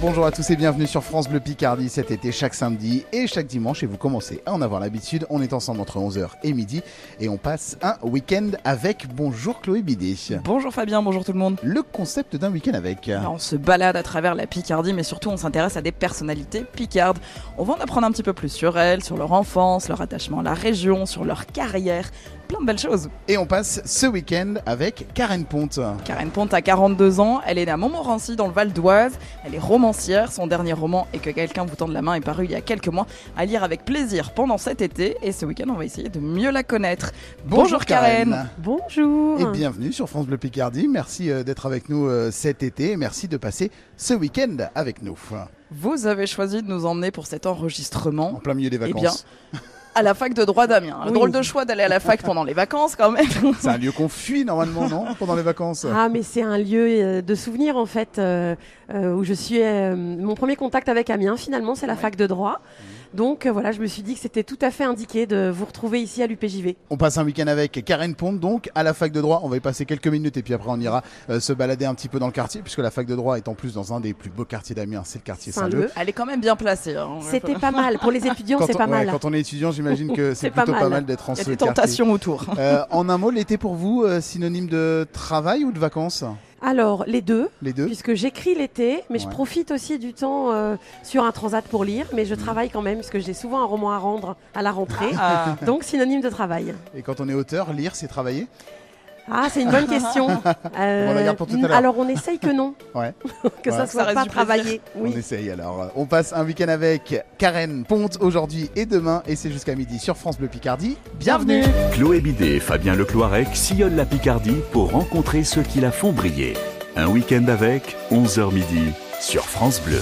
bonjour à tous et bienvenue sur France Bleu Picardie cet été chaque samedi et chaque dimanche et vous commencez à en avoir l'habitude. On est ensemble entre 11h et midi et on passe un week-end avec Bonjour Chloé Bidet. Bonjour Fabien, bonjour tout le monde. Le concept d'un week-end avec. Alors, on se balade à travers la Picardie mais surtout on s'intéresse à des personnalités picardes. On va en apprendre un petit peu plus sur elles, sur leur enfance, leur attachement à la région, sur leur carrière, plein de belles choses. Et on passe ce week-end avec Karen Ponte. Karen Ponte a 42 ans, elle est née à Montmorency dans le Val d'Oise, elle est romancière, son dernier roman Et que quelqu'un vous tende la main est paru il y a quelques mois, à lire avec plaisir pendant cet été et ce week-end on va essayer de mieux la connaître. Bonjour, Karen. Bonjour. Et bienvenue sur France Bleu Picardie. Merci euh, d'être avec nous euh, cet été et merci de passer ce week-end avec nous. Vous avez choisi de nous emmener pour cet enregistrement. En plein milieu des Eh vacances. bien, à la fac de droit d'Amiens. Un Oui. drôle de choix d'aller à la fac pendant les vacances quand même. C'est un lieu qu'on fuit normalement, non Pendant les vacances? Ah, mais c'est un lieu euh, de souvenirs en fait, euh, euh, où je suis. euh, mon premier contact avec Amiens, finalement, c'est la fac de droit. Donc euh, voilà, je me suis dit que c'était tout à fait indiqué de vous retrouver ici à l'UPJV. On passe un week-end avec Karen Ponte, donc à la fac de droit. On va y passer quelques minutes et puis après on ira euh, se balader un petit peu dans le quartier, puisque la fac de droit est en plus dans un des plus beaux quartiers d'Amiens, c'est le quartier Saint-Leu. Elle est quand même bien placée. hein. C'était pas mal. Pour les étudiants, c'est pas ouais, mal. quand on est étudiant, j'imagine que c'est plutôt pas mal. mal d'être en Il y a ce des quartier. tentations autour. Euh, en un mot, l'été pour vous, euh, synonyme de travail ou de vacances? Alors, les deux. Les deux Puisque j'écris l'été, mais je profite aussi du temps euh, sur un transat pour lire, mais je travaille quand même, puisque j'ai souvent un roman à rendre à la rentrée. Ah, Donc synonyme de travail. Et quand on est auteur, lire, c'est travailler? Ah, c'est une bonne question. Euh, On la garde pour tout à l'heure. Alors on essaye que non, Ouais, que Ouais. ça soit pas travaillé. on essaye alors. On passe un week-end avec Karen Ponte aujourd'hui et demain, et c'est jusqu'à midi sur France Bleu Picardie. Bienvenue Chloé Bidet et Fabien Lecloirec sillonnent la Picardie pour rencontrer ceux qui la font briller. Un week-end avec 11h midi sur France Bleu.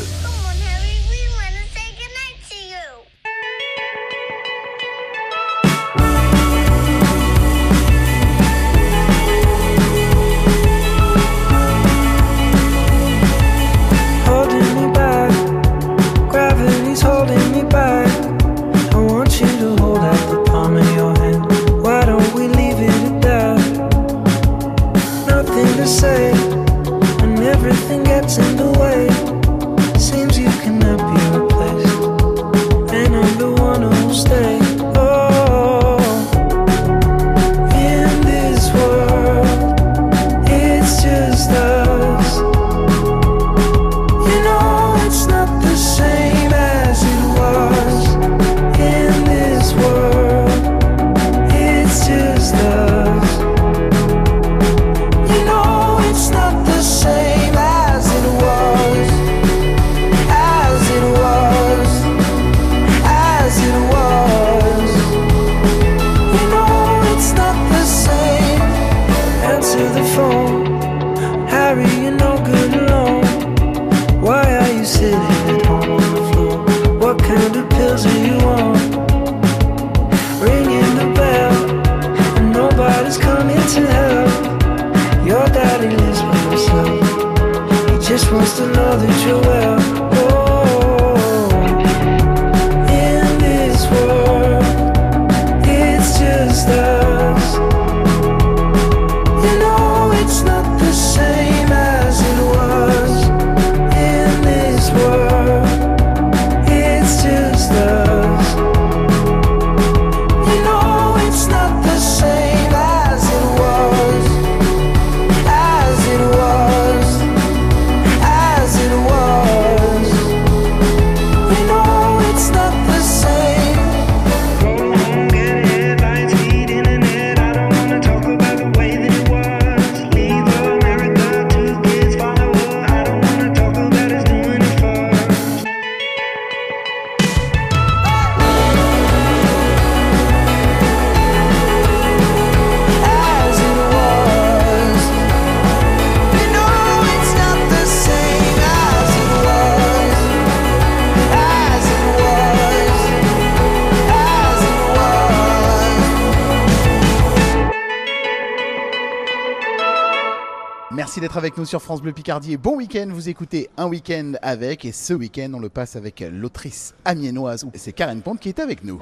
Nous sur France Bleu Picardie et bon week-end. Vous écoutez un week-end avec et ce week-end on le passe avec l'autrice amiénoise. C'est Karen Ponte qui est avec nous.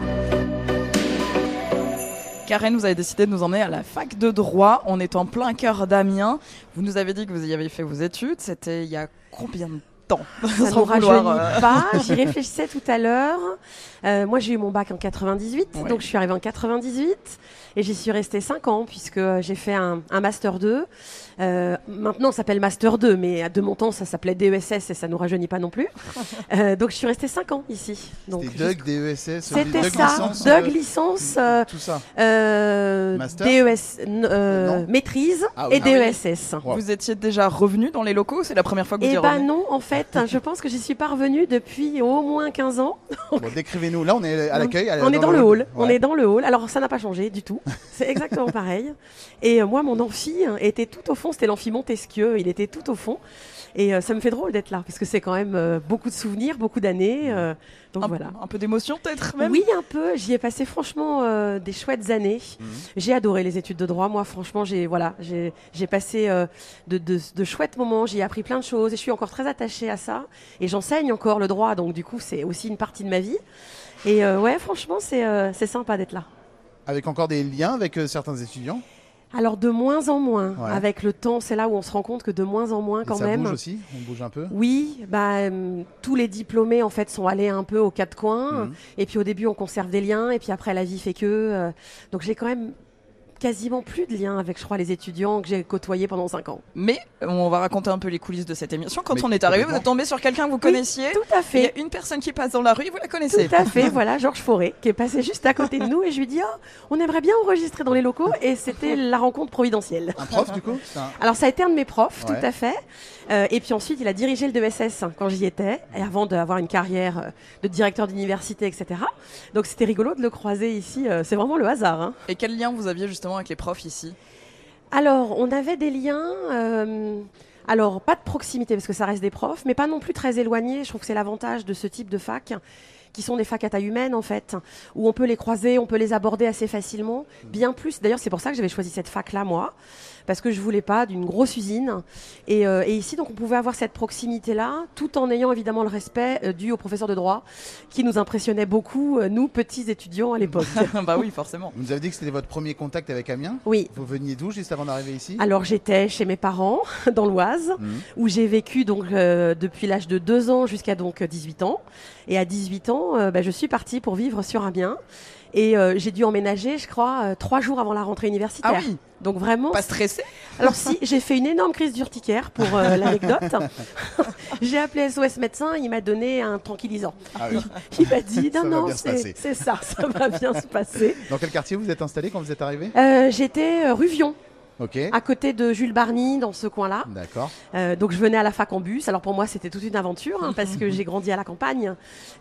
Karen, vous avez décidé de nous emmener à la fac de droit. On est en plein cœur d'Amiens. Vous nous avez dit que vous y avez fait vos études. C'était il y a combien de temps. Ça ne rajeunit euh, pas. J'y réfléchissais tout à l'heure. Euh, moi, j'ai eu mon bac en 98, Ouais. donc je suis arrivée en 98 et j'y suis restée 5 ans puisque euh, j'ai fait un, un master 2. Euh, maintenant, ça s'appelle master 2, mais de mon temps, ça s'appelait DESS et ça nous rajeunit pas non plus. Euh, donc, je suis restée 5 ans ici. Donc, C'était Doug, DESS, C'était Doug ça, licence, Doug licence, euh, Tout ça. euh, Master DES, euh, maîtrise Ah oui. et Ah oui. DESS. Vous étiez déjà revenu dans les locaux C'est la première fois que vous y Eh ben revenez non, en fait, je pense que j'y suis pas revenue depuis au moins 15 ans. Bon, décrivez-nous. Là, on est à l'accueil. On est dans le hall. On Ouais. est dans le hall. Alors ça n'a pas changé du tout. C'est exactement pareil. Et euh, moi, mon amphi hein, était tout au fond. C'était l'amphi Montesquieu. Il était tout au fond. Et euh, ça me fait drôle d'être là parce que c'est quand même euh, beaucoup de souvenirs, beaucoup d'années. donc un, voilà. un peu d'émotion peut-être même Oui, un peu. J'y ai passé franchement euh, des chouettes années. Mhm. J'ai adoré les études de droit. Moi, franchement, j'ai voilà, j'ai passé euh, de, de, de chouettes moments. J'y ai appris plein de choses et je suis encore très attachée à ça. Et j'enseigne encore le droit, donc du coup, c'est aussi une partie de ma vie. Et euh, ouais, franchement, c'est c'est sympa d'être là. Avec encore des liens avec euh, certains étudiants. Alors de moins en moins, Ouais. avec le temps, c'est là où on se rend compte que de moins en moins Et quand ça même. bouge aussi. On bouge un peu. Oui, bah, euh, tous les diplômés en fait sont allés un peu aux quatre coins. Mhm. Et puis au début, on conserve des liens, et puis après, la vie fait que. euh, donc j'ai quand même quasiment plus de liens avec, je crois, les étudiants que j'ai côtoyés pendant cinq ans. Mais on va raconter un peu les coulisses de cette émission. Quand Mais on est arrivé, vous êtes tombé sur quelqu'un que vous connaissiez. Tout à Il y a fait. une personne qui passe dans la rue, vous la connaissez. Tout à fait, voilà, Georges Forêt, qui est passé juste à côté de nous, et je lui dis, oh, on aimerait bien enregistrer dans les locaux, et c'était la rencontre providentielle. Un prof, du coup un- Alors ça a été un de mes profs, Ouais. tout à fait. Euh, et puis ensuite, il a dirigé le DESS quand j'y étais, et avant d'avoir une carrière euh, de directeur d'université, etc. Donc c'était rigolo de le croiser ici. euh, c'est vraiment le hasard. hein. Et quel lien vous aviez justement avec les profs ici Alors, on avait des liens. euh, alors, pas de proximité parce que ça reste des profs, mais pas non plus très éloignés. Je trouve que c'est l'avantage de ce type de fac, qui sont des facs à taille humaine en fait, où on peut les croiser, on peut les aborder assez facilement. Bien plus. D'ailleurs, c'est pour ça que j'avais choisi cette fac là, moi, parce que je voulais pas d'une grosse usine. Et, euh, et ici, donc, on pouvait avoir cette proximité là, tout en ayant évidemment le respect euh, dû au professeur de droit, qui nous impressionnait beaucoup, euh, nous petits étudiants à l'époque. Bah oui, forcément. Vous nous avez dit que c'était votre premier contact avec Amiens. oui. Vous veniez d'où juste avant d'arriver ici Alors j'étais chez mes parents dans l'Oise Mhm. où j'ai vécu donc euh, depuis l'âge de 2 ans jusqu'à donc 18 ans et à 18 ans euh, bah, je suis partie pour vivre sur Amiens et euh, j'ai dû emménager je crois euh, trois jours avant la rentrée universitaire. Ah oui, Donc vraiment pas stressé? Alors si j'ai fait une énorme crise d'urticaire pour euh, l'anecdote. j'ai appelé SOS médecin, il m'a donné un tranquillisant. Ah oui. Il m'a dit non non c'est ça, ça va bien se passer. Dans quel quartier vous êtes installé quand vous êtes arrivé? J'étais euh, rue Vion, Ok. à côté de Jules Barny dans ce coin-là. D'accord. Euh, donc je venais à la fac en bus. Alors pour moi c'était toute une aventure hein, parce que j'ai grandi à la campagne.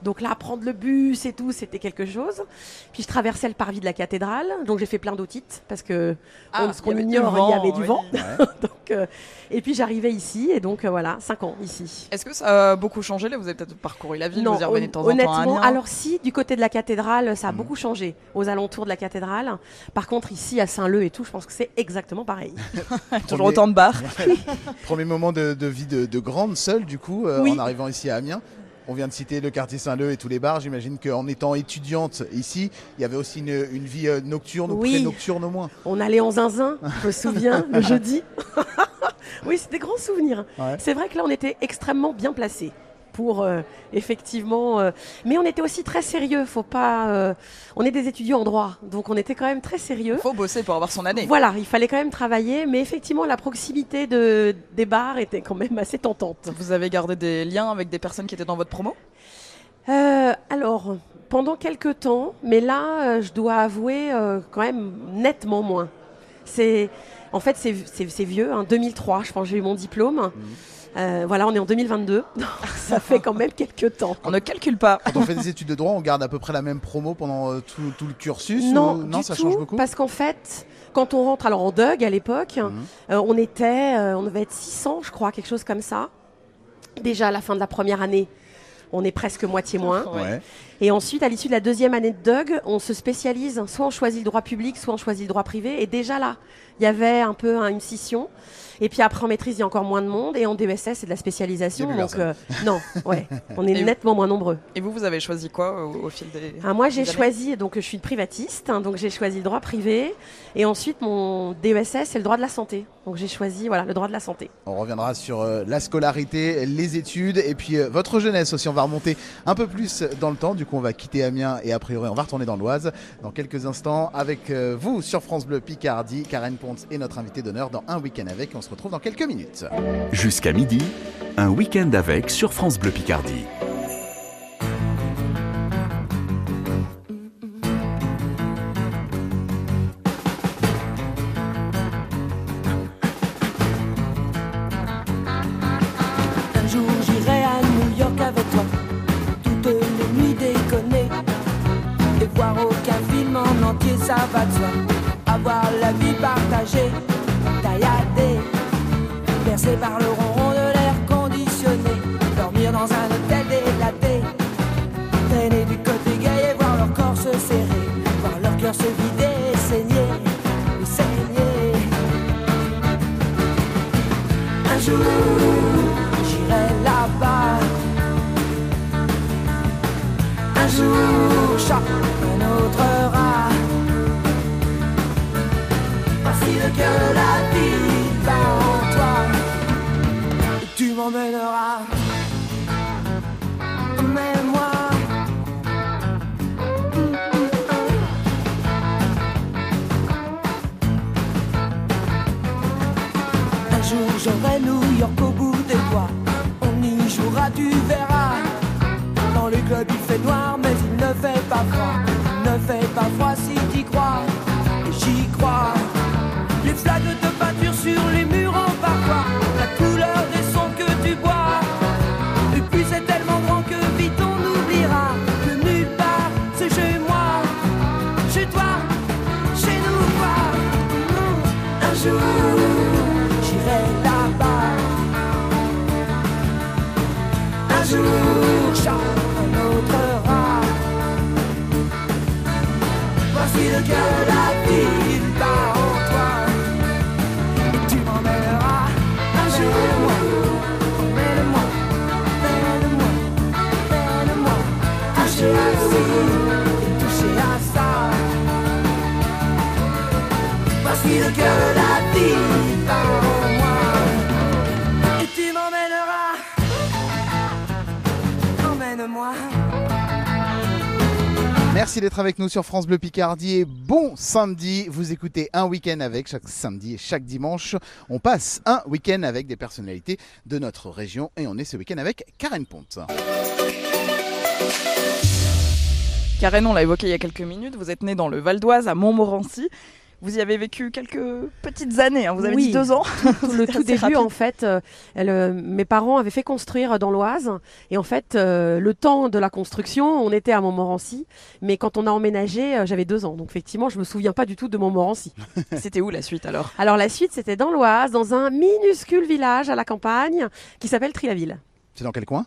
Donc là prendre le bus et tout c'était quelque chose. Puis je traversais le parvis de la cathédrale. Donc j'ai fait plein d'otites parce que on- ce il y qu'on avait du ignore il y vent, avait du oui. vent. Ouais. Donc, euh, et puis j'arrivais ici et donc euh, voilà cinq ans ici. Est-ce que ça a beaucoup changé Là, vous avez peut-être parcouru la ville, vous y revenez de temps en temps à honnêtement, alors si du côté de la cathédrale ça a Mhm. beaucoup changé aux alentours de la cathédrale. Par contre ici à Saint-Leu et tout, je pense que c'est exactement pareil. Toujours autant de bars. Premier moment de, de vie de, de grande seule, du coup, euh, Oui. en arrivant ici à Amiens. On vient de citer le quartier Saint-Leu et tous les bars. J'imagine qu'en étant étudiante ici, il y avait aussi une, une vie euh, nocturne ou Oui. pré-nocturne au moins. On allait en zinzin, je me souviens, le jeudi. oui, c'était des grands souvenirs. Ouais. C'est vrai que là, on était extrêmement bien placés pour euh, effectivement. euh, mais on était aussi très sérieux. Faut pas. euh, on est des étudiants en droit, donc on était quand même très sérieux. Faut bosser pour avoir son année. Voilà, il fallait quand même travailler, mais effectivement, la proximité de, des bars était quand même assez tentante. Vous avez gardé des liens avec des personnes qui étaient dans votre promo? Euh, alors, pendant quelques temps, mais là, euh, je dois avouer euh, quand même nettement moins. C'est, en fait, c'est c'est- c'est vieux, hein, 2003, je pense, que j'ai eu mon diplôme. Euh, voilà, on est en 2022, donc ça fait quand même quelques temps. On ne calcule pas. Quand on fait des études de droit, on garde à peu près la même promo pendant euh, tout, tout le cursus Non, ou- non du ça tout, change beaucoup parce qu'en fait, quand on rentre, alors en Doug à l'époque, Mhm. euh, on était, euh, on devait être 600, je crois, quelque chose comme ça. Déjà à la fin de la première année, on est presque moitié moins. Ouais. Et ensuite, à l'issue de la deuxième année de Doug, on se spécialise. Soit on choisit le droit public, soit on choisit le droit privé. Et déjà là, il y avait un peu hein, une scission. Et puis après en maîtrise, il y a encore moins de monde. Et en DESS, c'est de la spécialisation. Donc euh, non, ouais, on est Et- nettement moins nombreux. Et vous, vous avez choisi quoi au, au fil des. Ah, moi, j'ai choisi, donc je suis privatiste, hein, donc j'ai choisi le droit privé. Et ensuite, mon DESS, c'est le droit de la santé. Donc j'ai choisi voilà, le droit de la santé. On reviendra sur euh, la scolarité, les études et puis euh, votre jeunesse aussi. On va remonter un peu plus dans le temps. Du coup, on va quitter Amiens et a priori, on va retourner dans l'Oise dans quelques instants avec vous sur France Bleu Picardie. Karen Ponce est notre invitée d'honneur dans un week-end avec. On se retrouve dans quelques minutes. Jusqu'à midi, un week-end avec sur France Bleu Picardie. Bercée par le de l'air conditionné. Dormir dans un hôtel délaté, traîner du côté et voir leur corps se serrer. Voir leur cœur se vider saigner, saigner. Un jour, j'irai là-bas. Un jour, chat, un autre rat. Voici le cœur M'emmèneras. Emmène-moi. Un jour j'aurai New York au bout des doigts. On y jouera, tu verras. Dans les clubs il fait noir, mais il ne fait pas froid. Ne fait pas froid si t'y crois. Et j'y crois. Les flaques de Voici Merci d'être avec nous sur France Bleu Picardie bon samedi. Vous écoutez un week-end avec chaque samedi et chaque dimanche. On passe un week-end avec des personnalités de notre région et on est ce week-end avec Karen Ponte. Karen, on l'a évoqué il y a quelques minutes, vous êtes née dans le Val d'Oise, à Montmorency. Vous y avez vécu quelques petites années, hein, vous avez Oui. dit deux ans. le C'était tout début, rapide. en fait, euh, elle, euh, mes parents avaient fait construire dans l'Oise. Et en fait, euh, le temps de la construction, on était à Montmorency. Mais quand on a emménagé, euh, j'avais deux ans. Donc effectivement, je me souviens pas du tout de Montmorency. C'était où la suite alors? Alors la suite, c'était dans l'Oise, dans un minuscule village à la campagne qui s'appelle Trilaville. C'est dans quel coin?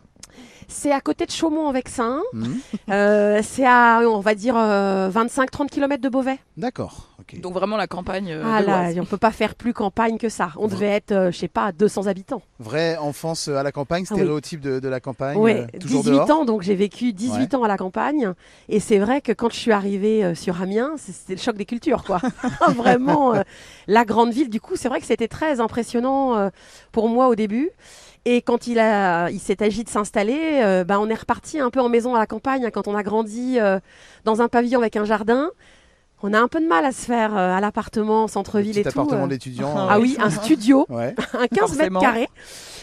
C'est à côté de Chaumont-en-Vexin. Mhm. Euh, c'est à, on va dire, euh, 25-30 km de Beauvais. D'accord. Donc vraiment la campagne euh, ah de là, on peut pas faire plus campagne que ça. On devait être, euh, je sais pas, 200 habitants. Vraie enfance à la campagne, Ah oui. stéréotype de, de la campagne. Oui, euh, toujours 18 dehors ans, donc j'ai vécu 18 ans à la campagne. Et c'est vrai que quand je suis arrivée euh, sur Amiens, c'est- c'était le choc des cultures, quoi. Vraiment, euh, la grande ville. Du coup, c'est vrai que c'était très impressionnant euh, pour moi au début. Et quand il, a, il s'est agi de s'installer, euh, bah, on est reparti un peu en maison à la campagne hein, quand on a grandi euh, dans un pavillon avec un jardin. On a un peu de mal à se faire euh, à l'appartement, centre-ville et tout. appartement euh. d'étudiants. Ah euh, Ah oui, un studio Ouais. un 15 Forcément. mètres carrés.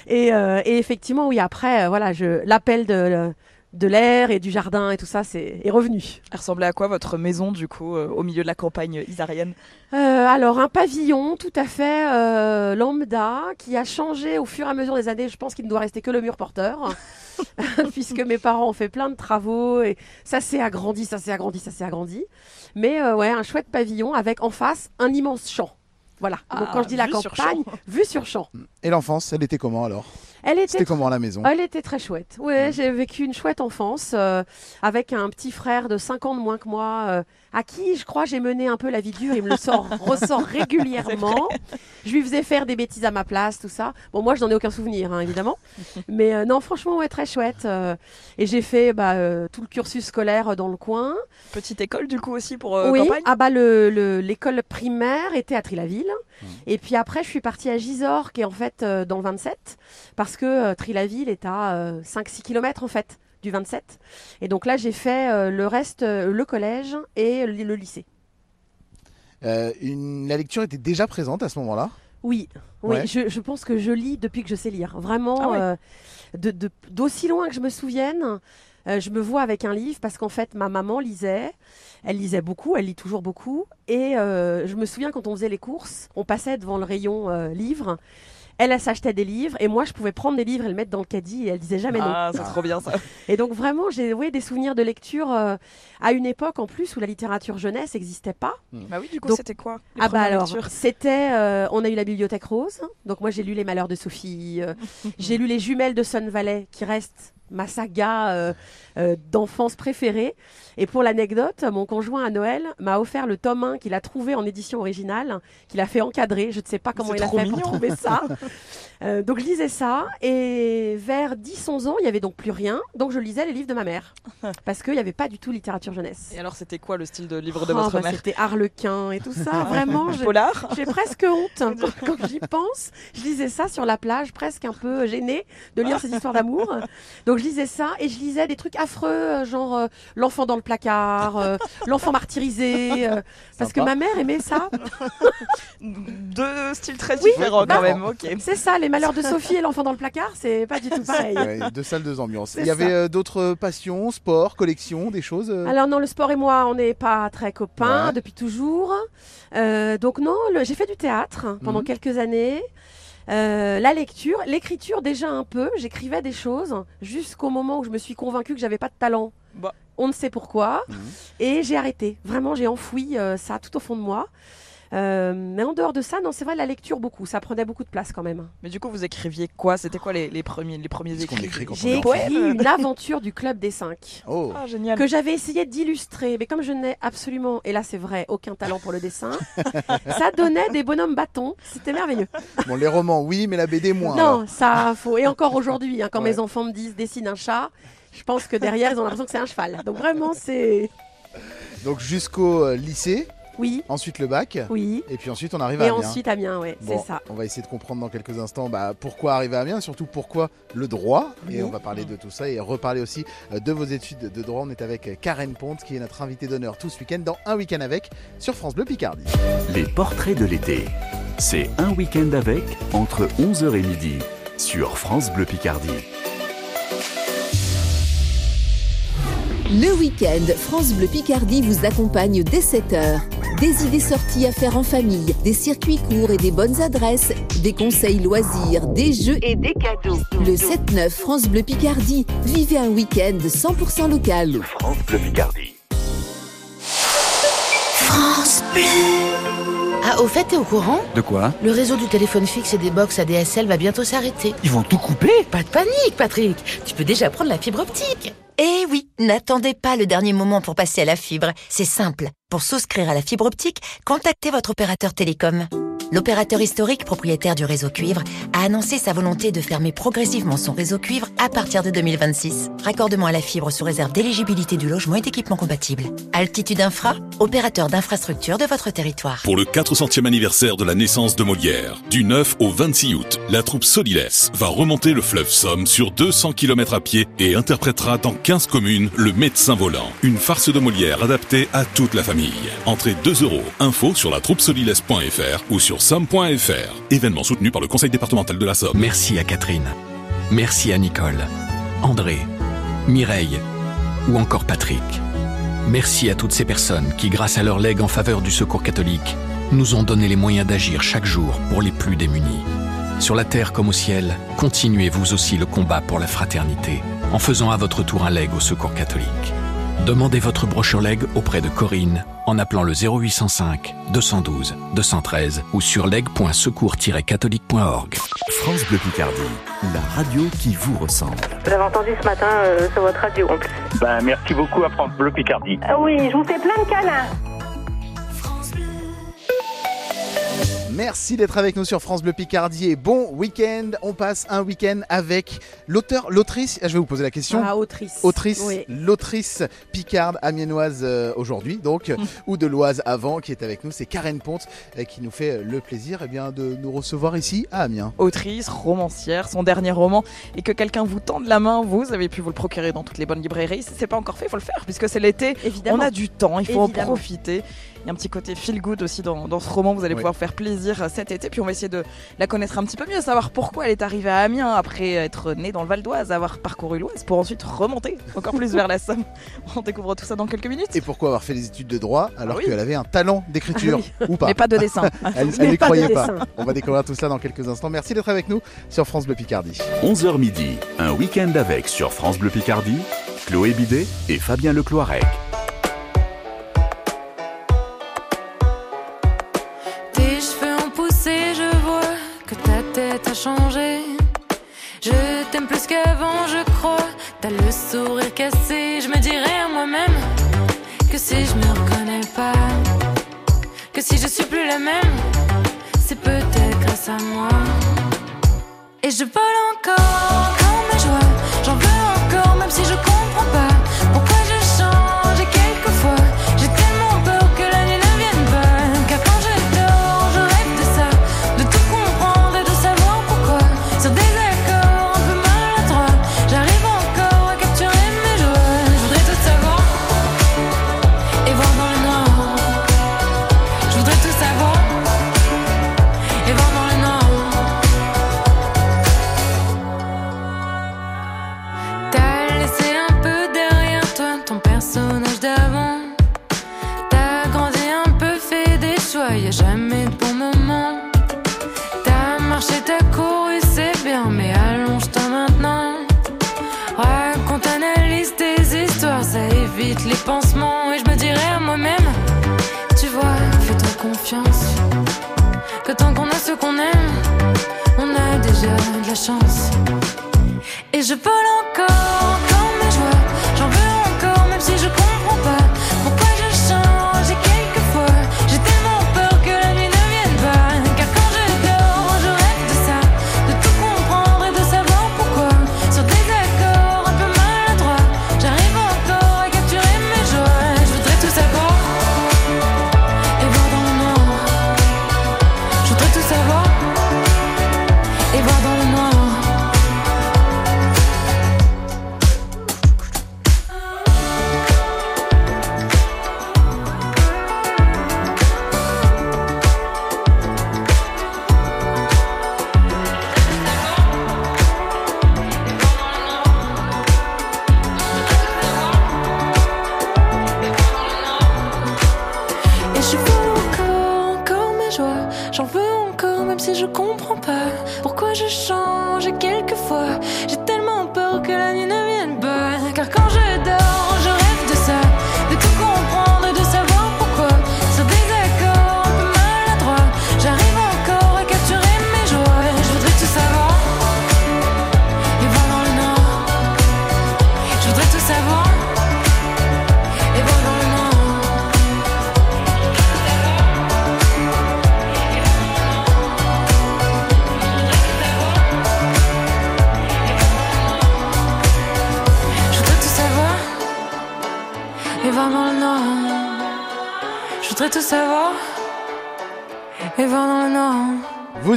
Et, euh, et effectivement, oui, après, euh, voilà, je, l'appel de, de l'air et du jardin et tout ça, c'est est revenu. Elle ressemblait à quoi votre maison du coup euh, au milieu de la campagne isarienne? Euh, alors, un pavillon tout à fait euh, lambda qui a changé au fur et à mesure des années. Je pense qu'il ne doit rester que le mur porteur, puisque mes parents ont fait plein de travaux et ça s'est agrandi, ça s'est agrandi, ça s'est agrandi. Mais ouais, un chouette pavillon avec en face un immense champ. Voilà. Donc Ah, quand je dis la campagne, vue sur champ. Et l'enfance, elle était comment alors? Elle était C'était comment à la maison? Elle était très chouette. Ouais, j'ai vécu une chouette enfance euh, avec un petit frère de 5 ans de moins que moi, euh, à qui je crois j'ai mené un peu la vie dure. Il me le sort, ressort régulièrement. Je lui faisais faire des bêtises à ma place, tout ça. Bon, moi, je n'en ai aucun souvenir, hein, évidemment. Mais euh, non, franchement, ouais, très chouette. euh, et j'ai fait bah, euh, tout le cursus scolaire dans le coin. Petite école du coup aussi pour oui, campagne ah bah le- le- l'école primaire était à Trilaville. Et puis après, je suis partie à Gisors, qui est en fait dans le 27, parce que Trilaville est à 5-6 km en fait du 27. Et donc là, j'ai fait euh, le reste, euh, le collège et le, lycée. Euh, une- La lecture était déjà présente à ce moment-là? Oui, oui Ouais. je, je pense que je lis depuis que je sais lire. Vraiment, Ah ouais. euh, de- de- d'aussi loin que je me souvienne, euh, je me vois avec un livre parce qu'en fait, ma maman lisait. Elle lisait beaucoup, elle lit toujours beaucoup. Et euh, je me souviens quand on faisait les courses, on passait devant le rayon euh, livres. Elle, elle s'achetait des livres et moi, je pouvais prendre des livres et le mettre dans le caddie et elle disait jamais non. Ah, c'est trop bien ça. Et donc vraiment, j'ai oui, des souvenirs de lecture euh, à une époque en plus où la littérature jeunesse n'existait pas. Bah oui, du coup, c'était quoi les Ah bah alors, c'était, euh, on a eu la bibliothèque rose, donc moi j'ai lu Les Malheurs de Sophie, euh, j'ai lu Les Jumelles de Sun Valley, qui reste ma saga euh, d'enfance préférée. Et pour l'anecdote, mon conjoint à Noël m'a offert le tome 1 qu'il a trouvé en édition originale, qu'il a fait encadrer, je ne sais pas comment il a fait mignon. pour trouver ça. Euh, donc je lisais ça, et vers 10-11 ans, il n'y avait donc plus rien, donc je lisais les livres de ma mère, parce qu'il n'y avait pas du tout littérature jeunesse. Et alors, c'était quoi le style de livre de Oh, votre bah, mère? C'était Harlequin et tout ça, vraiment. j'ai- Polar? j'ai presque honte quand, quand j'y pense. Je lisais ça sur la plage, presque un peu gênée de lire ces histoires d'amour. Donc je lisais ça et je lisais des trucs affreux, euh, genre euh, l'enfant dans le placard, euh, l'enfant martyrisé, euh, parce que ma mère aimait ça. Deux styles très Oui, différents quand même, ok. C'est ça, les malheurs de Sophie et l'enfant dans le placard, c'est pas du tout pareil. Ouais, Deux salles, deux ambiances. Il y avait euh, d'autres passions, sport, collection, des choses euh Alors non, le sport et moi, on n'est pas très copains Ouais. depuis toujours. Euh, donc non, le- j'ai fait du théâtre pendant Mhm. quelques années. Euh, la lecture, l'écriture déjà un peu. J'écrivais des choses jusqu'au moment où je me suis convaincue que j'avais pas de talent. Bah. On ne sait pourquoi. Mhm. Et j'ai arrêté. Vraiment, j'ai enfoui euh, ça tout au fond de moi. Euh, mais en dehors de ça, non, c'est vrai, la lecture beaucoup. Ça prenait beaucoup de place quand même. Mais du coup, vous écriviez quoi? C'était quoi les, les premiers, les premiers écrits? écrit quand on J'ai écrit une aventure du Club des Cinq. Oh, Ah, génial. que j'avais essayé d'illustrer, mais comme je n'ai absolument, et là c'est vrai, aucun talent pour le dessin, ça donnait des bonhommes bâtons, c'était merveilleux. bon, les romans, oui, mais la BD, moins. non, alors. ça faut, et encore aujourd'hui, hein, quand Ouais. mes enfants me disent dessine un chat, je pense que derrière ils ont l'impression que c'est un cheval. Donc vraiment c'est, Donc jusqu'au euh, lycée, oui, ensuite le bac, oui, et puis ensuite on arrive à et Amiens. ensuite Amiens, ouais, Bon, c'est ça. On va essayer de comprendre dans quelques instants bah, pourquoi arriver à Amiens, surtout pourquoi le droit. Et on va parler de tout ça et reparler aussi euh, de vos études de droit. On est avec euh, Karen Ponte, qui est notre invitée d'honneur tout ce week-end dans Un week-end avec sur France Bleu Picardie. Les portraits de l'été. C'est un week-end avec entre 11h et midi sur France Bleu Picardie. Le week-end, France Bleu Picardie vous accompagne dès 7h. Des idées sorties à faire en famille, des circuits courts et des bonnes adresses, des conseils loisirs, des jeux et des cadeaux. Le 7-9 France Bleu Picardie, vivez un week-end 100% local. France Bleu Picardie. France Bleu. Ah, au fait, t'es au courant? De quoi? Le réseau du téléphone fixe et des box ADSL va bientôt s'arrêter. Ils vont tout couper? Pas de panique, Patrick. Tu peux déjà prendre la fibre optique. Eh oui, n'attendez pas le dernier moment pour passer à la fibre. C'est simple. Pour souscrire à la fibre optique, contactez votre opérateur télécom. L'opérateur historique propriétaire du réseau cuivre a annoncé sa volonté de fermer progressivement son réseau cuivre à partir de 2026. Raccordement à la fibre sous réserve d'éligibilité du logement et d'équipements compatibles. Altitude Infra, opérateur d'infrastructure de votre territoire. Pour le 400e anniversaire de la naissance de Molière, du 9 au 26 août, la troupe Solilès va remonter le fleuve Somme sur 200 km à pied et interprétera dans 15 communes Le Médecin Volant, une farce de Molière adaptée à toute la famille. Entrée 2 euros. Info sur la troupe solilès.fr ou sur somme.fr. Événement soutenu par le conseil départemental de la Somme. Merci à Catherine. Merci à Nicole, André, Mireille ou encore Patrick. Merci à toutes ces personnes qui, grâce à leur legs en faveur du secours catholique, nous ont donné les moyens d'agir chaque jour pour les plus démunis. Sur la terre comme au ciel, continuez vous aussi le combat pour la fraternité en faisant à votre tour un leg au secours catholique. Demandez votre brochure leg auprès de Corinne en appelant le 0805 212 213 ou sur leg.secours-catholique.org. France Bleu Picardie, la radio qui vous ressemble. Vous avez entendu ce matin euh, sur votre radio en plus. Ben, merci beaucoup à France Bleu Picardie. Ah oui, je vous fais plein de câlins. Merci d'être avec nous sur France Bleu Picardie et bon week-end. On passe un week-end avec l'auteur, l'autrice. ah, Je vais vous poser la question. Ah, autrice. Autrice, Oui. l'autrice picarde amiénoise euh, aujourd'hui, donc, ou de l'Oise avant, qui est avec nous. C'est Karen Ponte euh, qui nous fait euh, le plaisir eh bien, de nous recevoir ici à Amiens. Autrice, romancière, son dernier roman, et que quelqu'un vous tende la main, vous avez pu vous le procurer dans toutes les bonnes librairies. Si c'est pas encore fait, il faut le faire, puisque c'est l'été. Évidemment. On a du temps, il faut Évidemment. en profiter. Il y a un petit côté feel good aussi dans, dans ce roman, vous allez Oui. pouvoir faire plaisir cet été. Puis on va essayer de la connaître un petit peu mieux, savoir pourquoi elle est arrivée à Amiens après être née dans le Val d'Oise, avoir parcouru l'Oise pour ensuite remonter encore plus vers la Somme. On découvre tout ça dans quelques minutes. Et pourquoi avoir fait des études de droit alors Ah oui. qu'elle avait un talent d'écriture ou pas Mais pas de dessin. Elle, n'y croyait pas. dessin. On va découvrir tout ça dans quelques instants. Merci d'être avec nous sur France Bleu Picardie. 11h midi, un week-end avec sur France Bleu Picardie, Chloé Bidet et Fabien Lecloirec. Sourire cassé, je me dirais à moi-même que si je me reconnais pas, que si je suis plus la même, c'est peut-être grâce à moi. Et je vole encore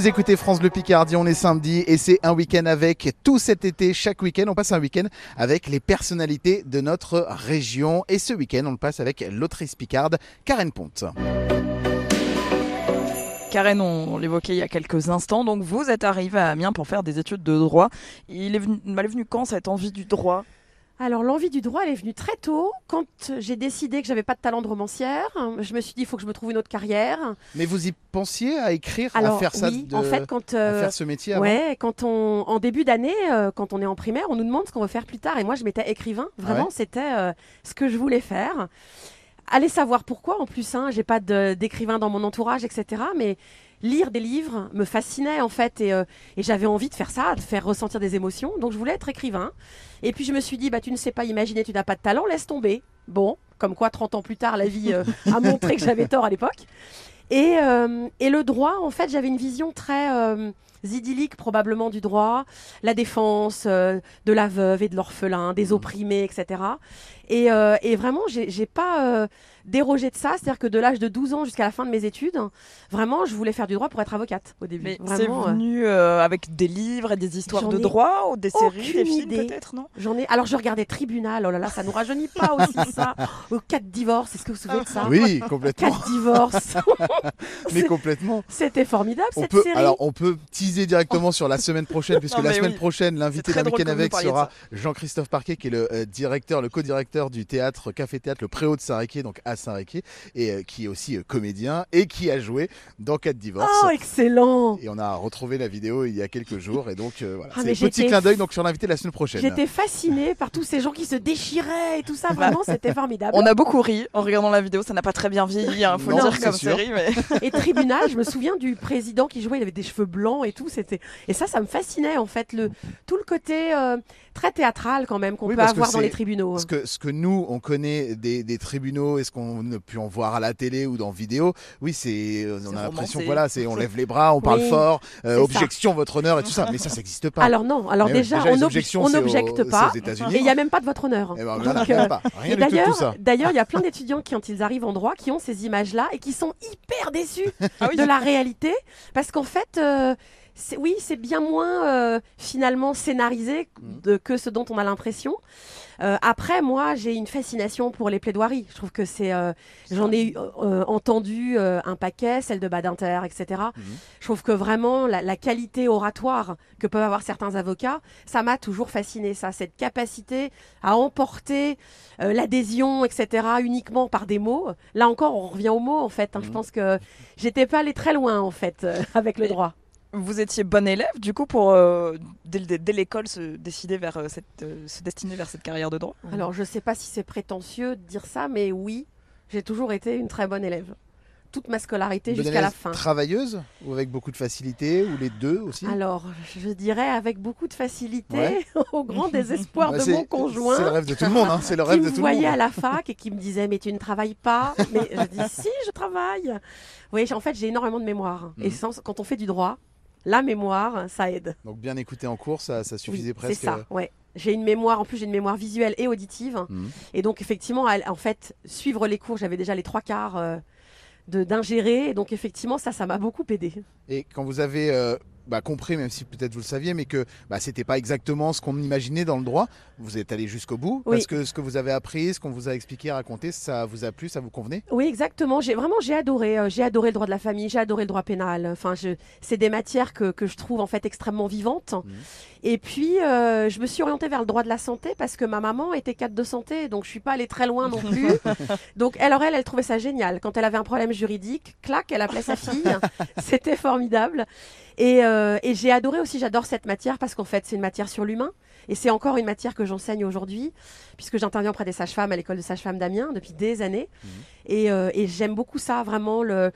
Écoutez France Bleu Picardie, on est samedi et c'est un week-end avec tout cet été, chaque week-end, on passe un week-end avec les personnalités de notre région. Et ce week-end, on le passe avec l'autrice picarde Karen Ponte. Karen, on, l'évoquait il y a quelques instants, donc vous êtes arrivé à Amiens pour faire des études de droit. Il est venu quand cette envie du droit? Alors l'envie du droit, elle est venue très tôt. Quand j'ai décidé que j'avais pas de talent de romancière, je me suis dit il faut que je me trouve une autre carrière. Mais vous y pensiez à écrire, Alors à faire ça oui, de- en fait quand à euh, faire ce métier avant ouais, quand on en début d'année, euh, quand on est en primaire, on nous demande ce qu'on veut faire plus tard. Et moi, je m'étais écrivain. Vraiment, ouais c'était euh, ce que je voulais faire. Allez savoir pourquoi. En plus, hein, j'ai pas d'écrivain dans mon entourage, etc. Mais lire des livres me fascinait en fait, et, euh, et j'avais envie de faire ça, de faire ressentir des émotions. Donc, je voulais être écrivain. Et puis, je me suis dit, bah, tu ne sais pas imaginer, tu n'as pas de talent, laisse tomber. Bon, comme quoi, 30 ans plus tard, la vie euh, a montré que j'avais tort à l'époque. Et, euh, et le droit, en fait, j'avais une vision très euh, idyllique probablement du droit, la défense euh, de la veuve et de l'orphelin, des opprimés, etc. Et, et vraiment, j'ai pas dérogé de ça, c'est-à-dire que de l'âge de 12 ans jusqu'à la fin de mes études, vraiment, je voulais faire du droit pour être avocate au début. Mais c'est euh, venu euh, avec des livres et des histoires de droit ou des séries, des aucune films idée. peut-être, non? J'en ai. Alors je regardais Tribunal. Oh là là, ça nous rajeunit pas aussi ça. Au cas de divorce, est-ce que vous vous souvenez de ça? Oui, complètement. Cas de divorce. Mais complètement. C'était formidable On cette peut, série. alors on peut teaser directement sur la semaine prochaine, puisque Non, la semaine oui. prochaine, l'invité d'un week-end avec sera. Jean-Christophe Parquet, qui est le euh, directeur, le co-directeur du théâtre Café Théâtre, le Préau de Saint-Réquier, donc à Saint-Réquier, et euh, qui est aussi euh, comédien et qui a joué dans Cas de divorce. Oh excellent. Et on a retrouvé la vidéo il y a quelques jours, et donc euh, voilà. Ah, c'est petit j'étais- clin d'œil, donc sur l'invité la semaine prochaine. J'étais fascinée par tous ces gens qui se déchiraient et tout ça. Vraiment, c'était formidable. On a beaucoup ri en regardant la vidéo, ça n'a pas très bien vieilli, il faut Non, le dire comme sûr. série. Mais... Et Tribunal, je me souviens du président qui jouait, il avait des cheveux blancs et tout. C'était et ça, ça me fascinait en fait le tout le côté euh, très théâtral quand même qu'on Oui, peut avoir dans les tribunaux. Ce que, ce que nous, on connaît des, des tribunaux et ce qu'on a pu en voir à la télé ou dans vidéo, oui, c'est, euh, on a l'impression, voilà, c'est, on lève les bras, on parle Oui, fort, euh, ça. objection, votre honneur et tout ça. Mais ça, ça n'existe pas. Alors non, alors déjà, déjà, on n'objecte pas et il n'y a même pas de votre honneur. Eh ben, Donc, euh, pas. Rien Et d'ailleurs, d'ailleurs, il y a plein d'étudiants qui, quand ils arrivent en droit, qui ont ces images-là et qui sont hyper déçus Ah de la réalité, parce qu'en fait, euh, oui, c'est bien moins euh, finalement scénarisé Mm. de- que ce dont on a l'impression. Euh, après, moi, j'ai une fascination pour les plaidoiries. Je trouve que c'est, euh, j'en ai eu, euh, entendu euh, un paquet, celle de Badinter, etc. Mhm. Je trouve que vraiment la, la qualité oratoire que peuvent avoir certains avocats, ça m'a toujours fasciné. Ça, cette capacité à emporter euh, l'adhésion, etc. uniquement par des mots. Là encore, on revient aux mots en fait. hein. Je Mhm. pense que j'étais pas allée très loin en fait euh, avec le droit. Vous étiez bon élève, du coup, pour euh, dès, le- dès l'école se décider vers euh, cette, euh, se destiner vers cette carrière de droit Alors, je sais pas si c'est prétentieux de dire ça, mais oui, j'ai toujours été une très bonne élève. Toute ma scolarité Bonne jusqu'à la fin. Travailleuse ou avec beaucoup de facilité ou les deux aussi? Alors, je dirais avec beaucoup de facilité, Ouais. au grand désespoir Bah, de mon conjoint. C'est le rêve de tout le monde, hein, c'est le rêve qui de me tout le voyait monde. à la fac et qui me disait mais tu ne travailles pas mais je dis si je travaille vous voyez en fait j'ai énormément de mémoire et sans- quand on fait du droit la mémoire ça aide. Donc bien écouter en cours, ça, ça suffisait Oui, presque. c'est ça ouais. J'ai une mémoire en plus j'ai une mémoire visuelle et auditive. Mhm. et donc effectivement en fait suivre les cours j'avais déjà les trois quarts euh, de d'ingérer. Et donc effectivement ça ça m'a beaucoup aidé Et quand vous avez euh, bah, compris, même si peut-être vous le saviez, mais que bah, c'était pas exactement ce qu'on imaginait dans le droit, vous êtes allé jusqu'au bout Oui. parce que ce que vous avez appris, ce qu'on vous a expliqué, raconté, ça vous a plu, ça vous convenait? Oui, exactement. J'ai vraiment j'ai adoré. euh, j'ai adoré le droit de la famille. J'ai adoré le droit pénal. Enfin, je, c'est des matières que, que je trouve en fait extrêmement vivantes. Et puis, euh, je me suis orientée vers le droit de la santé parce que ma maman était cadre de santé, donc je suis pas allée très loin non plus. donc, elle, elle, elle trouvait ça génial. Quand elle avait un problème juridique, clac, elle appelait sa fille. C'était formidable. Et, euh, et j'ai adoré aussi. J'adore cette matière parce qu'en fait, c'est une matière sur l'humain. Et c'est encore une matière que j'enseigne aujourd'hui, puisque j'interviens auprès des sages-femmes à l'école de sages-femmes d'Amiens depuis des années. Et, euh, et j'aime beaucoup ça, vraiment, le-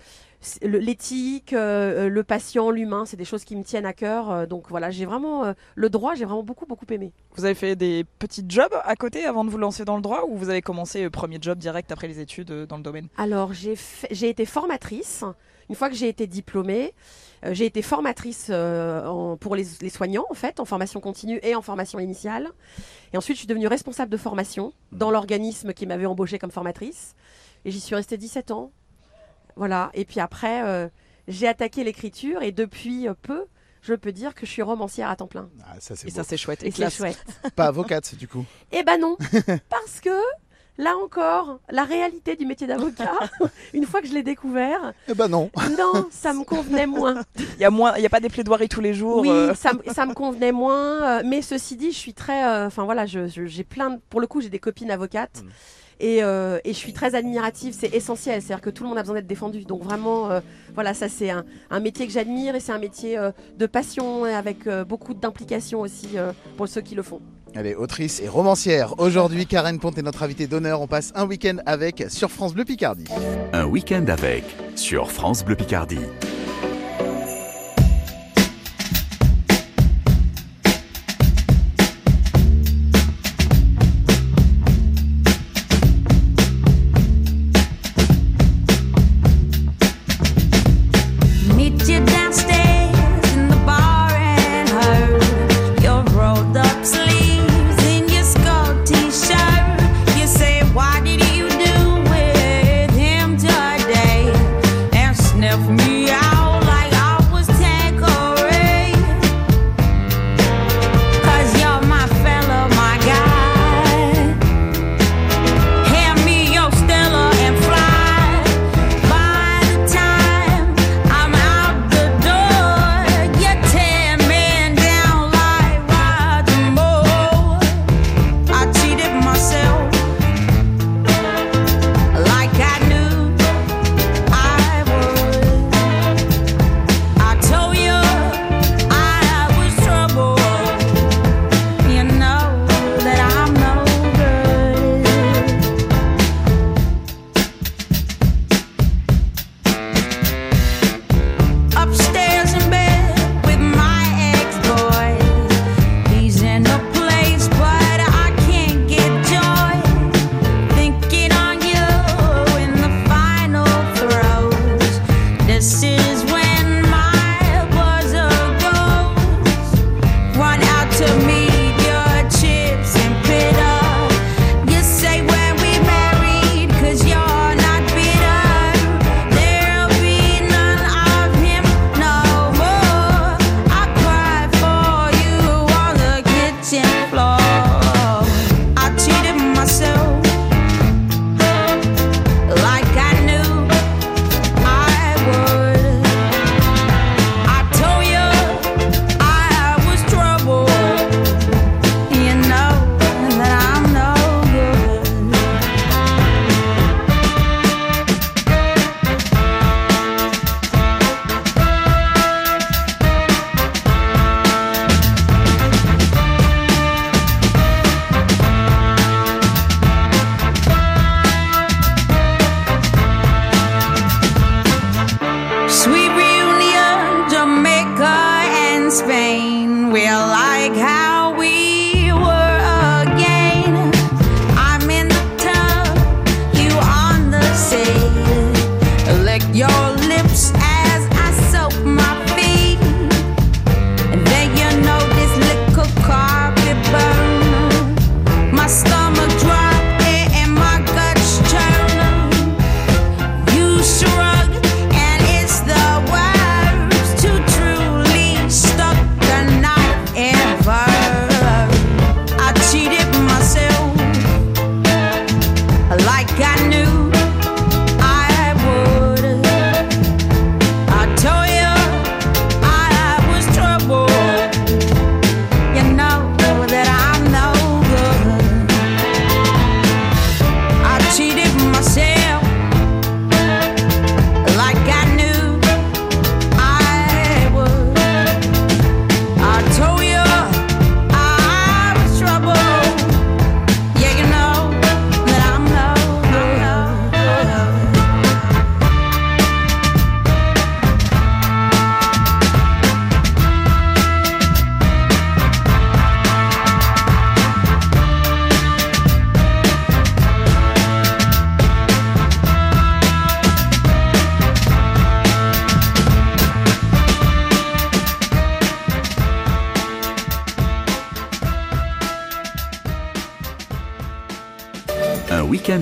l'éthique, euh, le patient, l'humain, c'est des choses qui me tiennent à cœur. Euh, Donc voilà, j'ai vraiment, euh, le droit, j'ai vraiment beaucoup, beaucoup aimé. Vous avez fait des petits jobs à côté avant de vous lancer dans le droit ou vous avez commencé premier job direct après les études dans le domaine? Alors, j'ai fait- j'ai été formatrice. Une fois que j'ai été diplômée, euh, j'ai été formatrice euh, en- pour les, les soignants, en fait, en formation continue et en formation initiale. Et ensuite, je suis devenue responsable de formation dans l'organisme qui m'avait embauchée comme formatrice. Et j'y suis restée 17 ans. Voilà. Et puis après, euh, j'ai attaqué l'écriture et depuis euh, peu, je peux dire que je suis romancière à temps plein. Ah, ça c'est Et beau. ça c'est chouette. Et c'est classe. chouette. Pas avocate du coup. Eh ben non, parce que Là encore, la réalité du métier d'avocat, une fois que je l'ai découvert. Eh ben non. Non, ça me convenait moins. Il n'y a, y a pas des plaidoiries tous les jours. Oui, euh. ça, me convenait moins. Euh, mais ceci dit, je suis très. Euh, enfin voilà, j'ai plein de. Pour le coup, j'ai des copines avocates. Mm. Euh, et, je suis très admirative, c'est essentiel, c'est-à-dire que tout le monde a besoin d'être défendu. Donc vraiment, euh, voilà, ça c'est un, métier que j'admire et c'est un métier euh, de passion et avec beaucoup d'implication aussi pour ceux qui le font. Elle est autrice et romancière. Aujourd'hui, Karen Ponte est notre invitée d'honneur. On passe un week-end avec sur France Bleu Picardie. Un week-end avec sur France Bleu Picardie.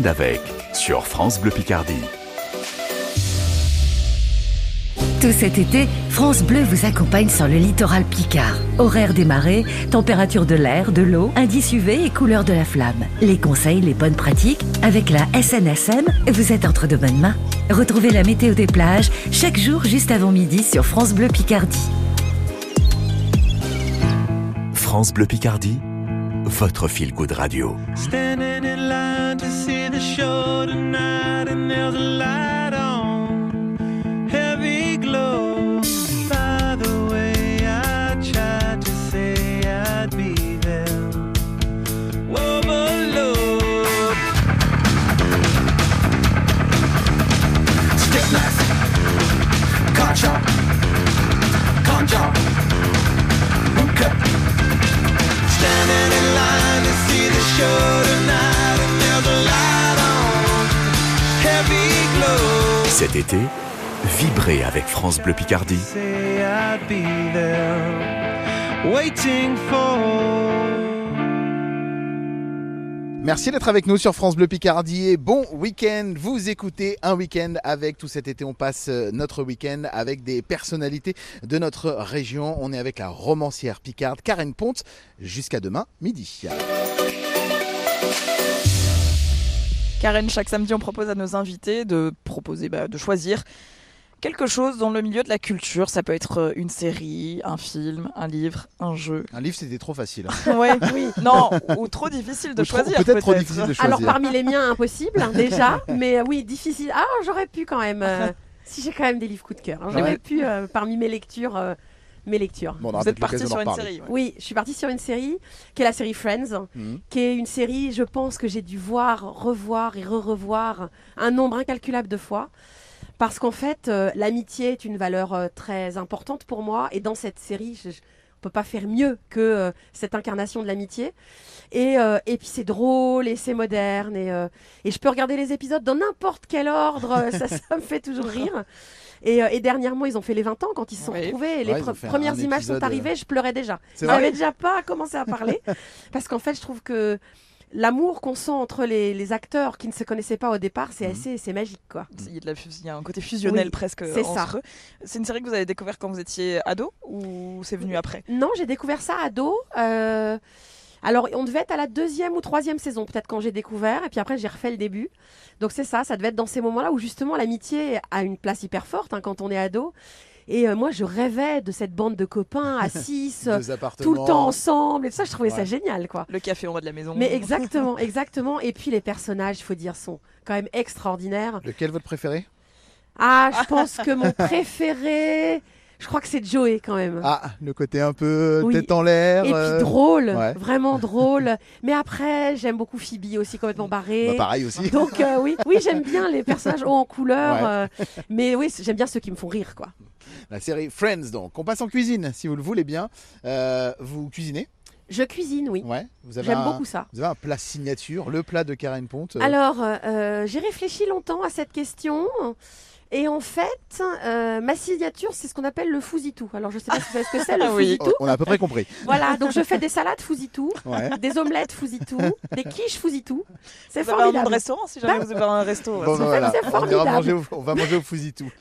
avec sur France Bleu Picardie. Tout cet été, France Bleu vous accompagne sur le littoral Picard. Horaire des marées, température de l'air, de l'eau, indice UV et couleur de la flamme. Les conseils, les bonnes pratiques, avec la SNSM, vous êtes entre de bonnes mains. Retrouvez la météo des plages chaque jour juste avant midi sur France Bleu Picardie. France Bleu Picardie, votre fil good radio. See the show tonight, and there's a light on, heavy glow. By the way, I tried to say I'd be there. Overload. Stick left, cut chop, con chop, okay. Standing in line to see the show tonight, Cet été, vibrez avec France Bleu Picardie. Merci d'être avec nous sur France Bleu Picardie et bon week-end. Vous écoutez un week-end avec tout cet été. On passe euh, notre week-end avec des personnalités de notre région. On est avec la romancière picarde Karen Ponte jusqu'à demain midi. Karen, chaque samedi, on propose à nos invités de proposer, bah, de choisir quelque chose dans le milieu de la culture. Ça peut être euh, une série, un film, un livre, un jeu. Un livre, c'était trop facile. hein. Ouais, oui. Non, ou trop difficile de Ou choisir. peut-être trop difficile de choisir. Alors parmi les miens, impossible hein, déjà, mais euh, oui, difficile. Ah, j'aurais pu quand même. euh, si j'ai quand même des livres coup de cœur, hein, j'aurais Ouais. pu euh, parmi mes lectures. euh, mes lectures. Bon, Vous êtes parti sur une série, ouais. Oui, je suis partie sur une série qui est la série Friends, Mhm. qui est une série, je pense que j'ai dû voir, revoir et re-revoir un nombre incalculable de fois. Parce qu'en fait, euh, l'amitié est une valeur euh, très importante pour moi. Et dans cette série, je, je- on peut pas faire mieux que euh, cette incarnation de l'amitié. Et, euh, et puis c'est drôle et c'est moderne. Et, euh, et je peux regarder les épisodes dans n'importe quel ordre. ça, ça me fait toujours rire. Et, euh, et dernièrement, ils ont fait les 20 ans quand ils se sont retrouvés. Et les Ouais, pre- premières images sont euh, arrivées, je pleurais déjà. N'avais déjà pas commencé à parler. parce qu'en fait, je trouve que l'amour qu'on sent entre les, les acteurs qui ne se connaissaient pas au départ, c'est Mhm. assez, c'est magique, quoi. Il y, a de la fus- il y a un côté fusionnel Oui, presque c'est entre ça. eux. C'est une série que vous avez découvert quand vous étiez ado ou c'est venu après? Non, j'ai découvert ça ado. euh, Alors, on devait être à la deuxième ou troisième saison, peut-être quand j'ai découvert, et puis après j'ai refait le début. Donc c'est ça, ça devait être dans ces moments-là où justement l'amitié a une place hyper forte hein, quand on est ado. Et euh, moi, je rêvais de cette bande de copains à six, euh, Deux tout le temps ensemble, et tout ça, je trouvais ça génial, quoi. Le café en bas de la maison. Mais exactement, exactement. Et puis les personnages, il faut dire, sont quand même extraordinaires. Lequel votre préféré? Ah, je pense que mon préféré, je crois que c'est Joey quand même. Ah, le côté un peu Oui. tête en l'air. Et euh, puis drôle, ouais. vraiment drôle. Mais après, j'aime beaucoup Phoebe aussi complètement barrée. Bah, pareil aussi. Donc euh, oui, oui, j'aime bien les personnages hauts en couleur. Ouais. euh, mais oui, j'aime bien ceux qui me font rire, quoi. La série Friends, donc. On passe en cuisine, si vous le voulez bien. Euh, vous cuisinez? Je cuisine, oui. Ouais. Vous avez J'aime un- beaucoup ça. Vous avez un plat signature, le plat de Karen Ponte. euh, Alors, euh, j'ai réfléchi longtemps à cette question. Et en fait, euh, ma signature, c'est ce qu'on appelle le fousitou. Alors, je sais pas si vous savez ce que c'est, le Ah oui. fousitou. on a à peu près compris. Voilà, donc je fais des salades fousitou, Ouais. des omelettes fousitou, des quiches fousitou. C'est Vous avez un formidable. restaurant si jamais vous avez un resto. Bon, ben voilà, on, formidable. manger au, on va manger au Fousitou.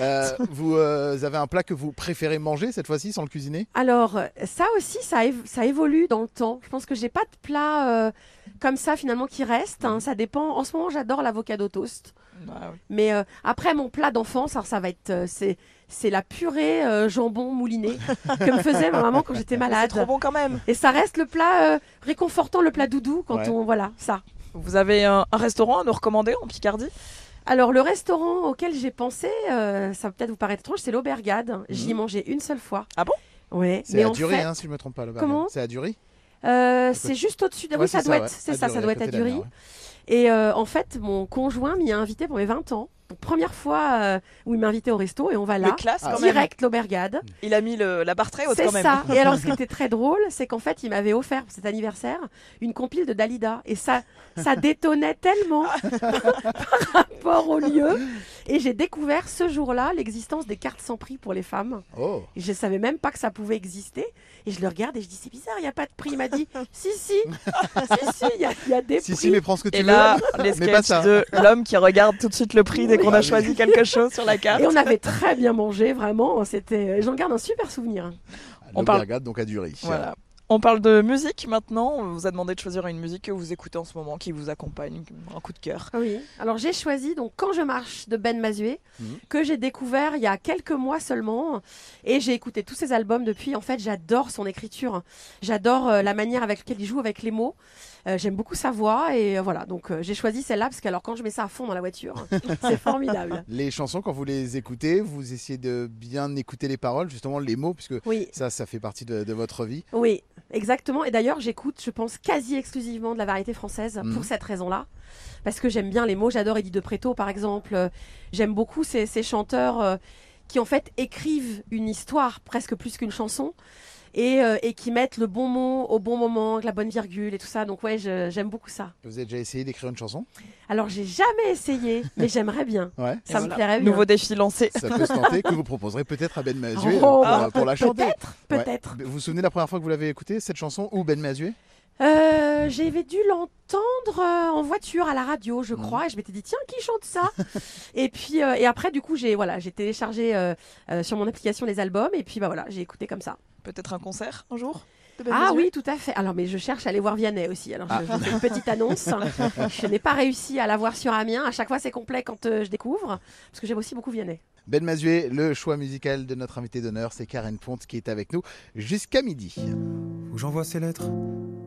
Euh, vous euh, avez un plat que vous préférez manger cette fois-ci sans le cuisiner? Alors, ça aussi, ça, év- ça évolue dans le temps. Je pense que j'ai pas de plat euh, comme ça finalement qui reste. hein. Ça dépend. En ce moment, j'adore l'avocado toast. Bah oui. Mais euh, après, mon plat d'enfance, alors ça va être, euh, c'est, c'est la purée euh, jambon mouliné que me faisait ma maman quand j'étais malade. C'est trop bon quand même. Et ça reste le plat euh, réconfortant, le plat doudou quand Ouais. on, voilà, ça. Vous avez un, un restaurant à nous recommander en Picardie? Alors, le restaurant auquel j'ai pensé, euh, ça va peut-être vous paraître étrange, c'est l'Aubergade. J'y ai mangé une seule fois. Ah bon? Ouais. C'est mais à en Durie, fait, hein, si je me trompe pas. le Comment? C'est à Durie euh, c'est juste au-dessus. de- Ouais, oui, ça doit être, c'est ça, ça doit être à Durie. Et euh, en fait, mon conjoint m'y a invité pour mes 20 ans. Donc, première fois euh, où il m'a invité au resto et on va là. classe quand même. Direct l'Aubergade. Il a mis le- la barre très haute C'est quand même. ça. Et alors, ce qui était très drôle, c'est qu'en fait, il m'avait offert pour cet anniversaire une compile de Dalida. Et ça, ça détonnait tellement par rapport au lieu. Et j'ai découvert ce jour-là l'existence des cartes sans prix pour les femmes. Oh Et je savais même pas que ça pouvait exister. Et je le regarde et je dis c'est bizarre, il n'y a pas de prix. Il m'a dit si si, si si, il y, a- il y a des Si, prix. si, mais prends ce que tu Et veux. là, les sketchs ça. de l'homme qui regarde tout de suite le prix des dès qu'on a choisi quelque chose sur la carte. Et on avait très bien mangé, vraiment. C'était, j'en garde un super souvenir. On parle- donc à Dury. Voilà. On parle de musique maintenant. On vous a demandé de choisir une musique que vous écoutez en ce moment, qui vous accompagne, un coup de cœur. Oui. Alors j'ai choisi donc Quand je marche de Ben Mazué Mhm. que j'ai découvert il y a quelques mois seulement et j'ai écouté tous ses albums depuis. En fait, j'adore son écriture. J'adore euh, la manière avec laquelle il joue avec les mots. Euh, J'aime beaucoup sa voix et euh, voilà. Donc euh, j'ai choisi celle-là parce que alors quand je mets ça à fond dans la voiture, c'est formidable. Les chansons, quand vous les écoutez, vous essayez de bien écouter les paroles, justement les mots, puisque Oui. ça, ça fait partie de, de votre vie. Oui, exactement. Et d'ailleurs, j'écoute, je pense, quasi exclusivement de la variété française Mhm. pour cette raison-là. Parce que j'aime bien les mots. J'adore Eddie de Préto, par exemple. J'aime beaucoup ces, ces chanteurs qui, en fait, écrivent une histoire presque plus qu'une chanson. Et, euh, et qui mettent le bon mot au bon moment, avec la bonne virgule et tout ça. Donc, ouais, j'aime beaucoup ça. Vous avez déjà essayé d'écrire une chanson? Alors, j'ai jamais essayé, mais j'aimerais bien. Ouais. Ça Et me voilà. plairait bien. Nouveau défi lancé. Ça peut se tenter, que vous proposerez peut-être à Ben Mazué Oh, euh, pour, pour la chanter. peut-être, Ouais. peut-être. Vous vous souvenez la première fois que vous l'avez écoutée, cette chanson, ou Ben Mazué? Euh, J'avais dû l'entendre euh, en voiture à la radio, je crois, et je m'étais dit tiens qui chante ça? Et puis euh, et après du coup j'ai voilà j'ai téléchargé euh, euh, sur mon application les albums et puis bah voilà j'ai écouté comme ça. Peut-être un concert un jour Ah oui tout à fait. Alors mais je cherche à aller voir Vianney aussi. Alors je, Ah. je fais une petite annonce. je n'ai pas réussi à la voir sur Amiens. À chaque fois c'est complet quand euh, je découvre parce que j'aime aussi beaucoup Vianney. Ben Mazué, le choix musical de notre invité d'honneur, c'est Karen Ponte qui est avec nous jusqu'à midi. Que j'envoie ces lettres.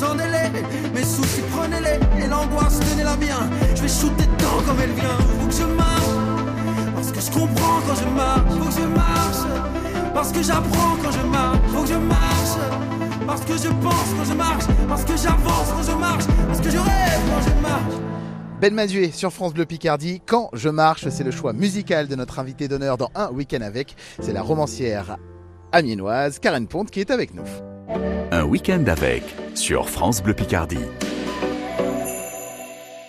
sans délai, mes soucis prenez-les, et l'angoisse tenez-la bien. Je vais shooter dedans comme elle vient. Faut que je marche, parce que je comprends quand je marche. Faut que je marche, parce que j'apprends quand je marche. Faut que je marche, parce que je pense quand je marche. Parce que j'avance quand je marche, parce que je rêve quand je marche. Ben Mazué sur France Bleu Picardie. Quand je marche, c'est le choix musical de notre invité d'honneur dans un week-end avec. C'est la romancière amiénoise Karen Ponte qui est avec nous. Un week-end avec sur France Bleu Picardie.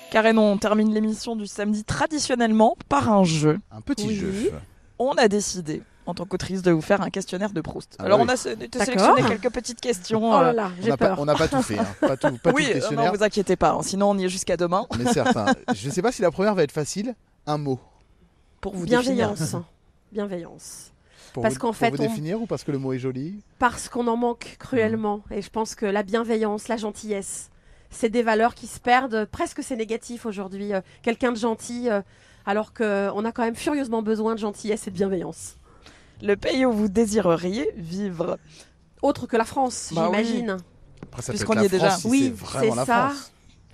Karen, on termine l'émission du samedi traditionnellement par un jeu. Un petit Oui. jeu. On a décidé, en tant qu'autrice, de vous faire un questionnaire de Proust. Ah Alors, on a sélectionné quelques petites questions. Oh là euh, là, On j'ai n'a pas, peur. on n'a pas tout fait, hein. pas tout, pas tout oui, euh, questionnaire, non, vous inquiétez pas, hein, sinon on y est jusqu'à demain mais certain. Je ne sais pas si la première va être facile. Un mot. pour vous définir. Bienveillance. Pour Parce vous, qu'en fait, vous on- définir ou parce que le mot est joli Parce qu'on en manque cruellement. Et je pense que la bienveillance, la gentillesse, c'est des valeurs qui se perdent. Presque c'est négatif aujourd'hui. euh, Quelqu'un de gentil, euh, alors qu'on a quand même furieusement besoin de gentillesse et de bienveillance. Le pays où vous désireriez vivre. Autre que la France, Bah j'imagine. Puisqu'on y est déjà. Si Oui, c'est vraiment c'est la ça. France.